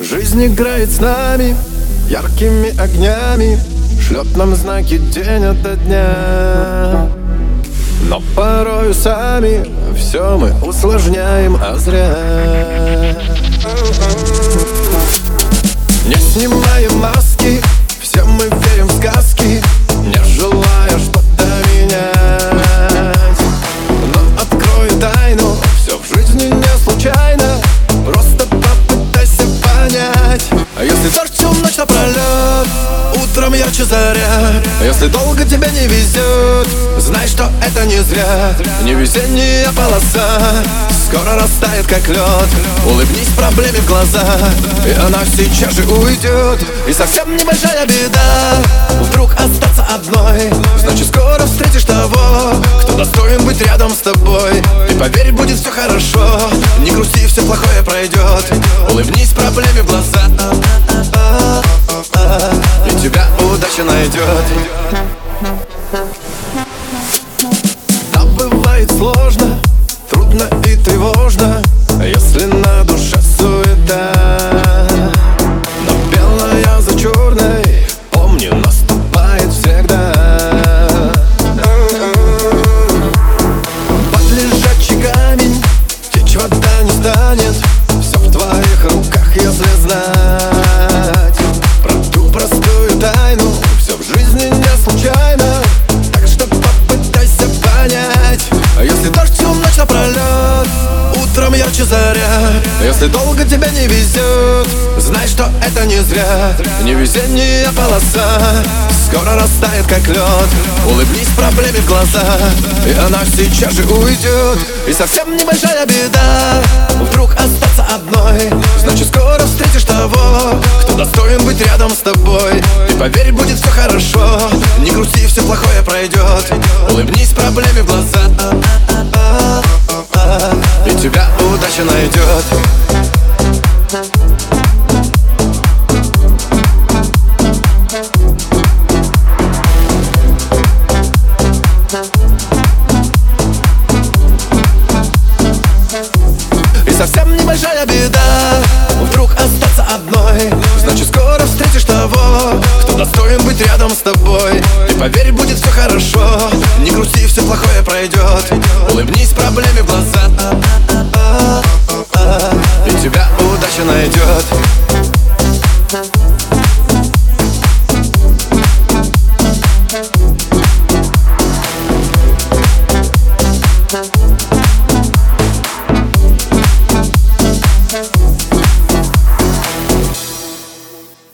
Жизнь играет с нами яркими огнями Шлет нам знаки день ото дня. Но порою сами все мы усложняем, а зря. Не снимаем маски, Утром ярче заря? А Если долго тебе не везет Знай, что это не зря. Не везение, а полоса Скоро растает, как лед Улыбнись проблеме в глаза И она сейчас же уйдет И совсем небольшая беда Вдруг остаться одной. Значит, скоро встретишь того Кто достоин быть рядом с тобой. И поверь, будет все хорошо. Не грусти, все плохое пройдет Улыбнись проблеме в глаза бывает сложно Трудно и тревожно Если на душе суета. Но белая за черной Помни, наступает всегда. Под лежачий камень Течь вода не станет Все в твоих руках, если знать Утром ярче заря Если долго тебе не везет Знай, что это не зря. Не везение, а полоса Скоро растает, как лед. Улыбнись проблеме в глаза И она сейчас же уйдет. И совсем небольшая беда Вдруг остаться одной. Значит, скоро встретишь того Кто достоин быть рядом с тобой. И поверь, будет все хорошо. Не грусти, все плохое пройдет Улыбнись проблеме в глаза удача найдет. И совсем небольшая беда. Вдруг остаться одной. Значит скоро встретишь того Кто достоин быть рядом с тобой. И поверь, будет все хорошо. Не грусти, все плохое пройдет Улыбнись проблеме в глаза тебя удача найдет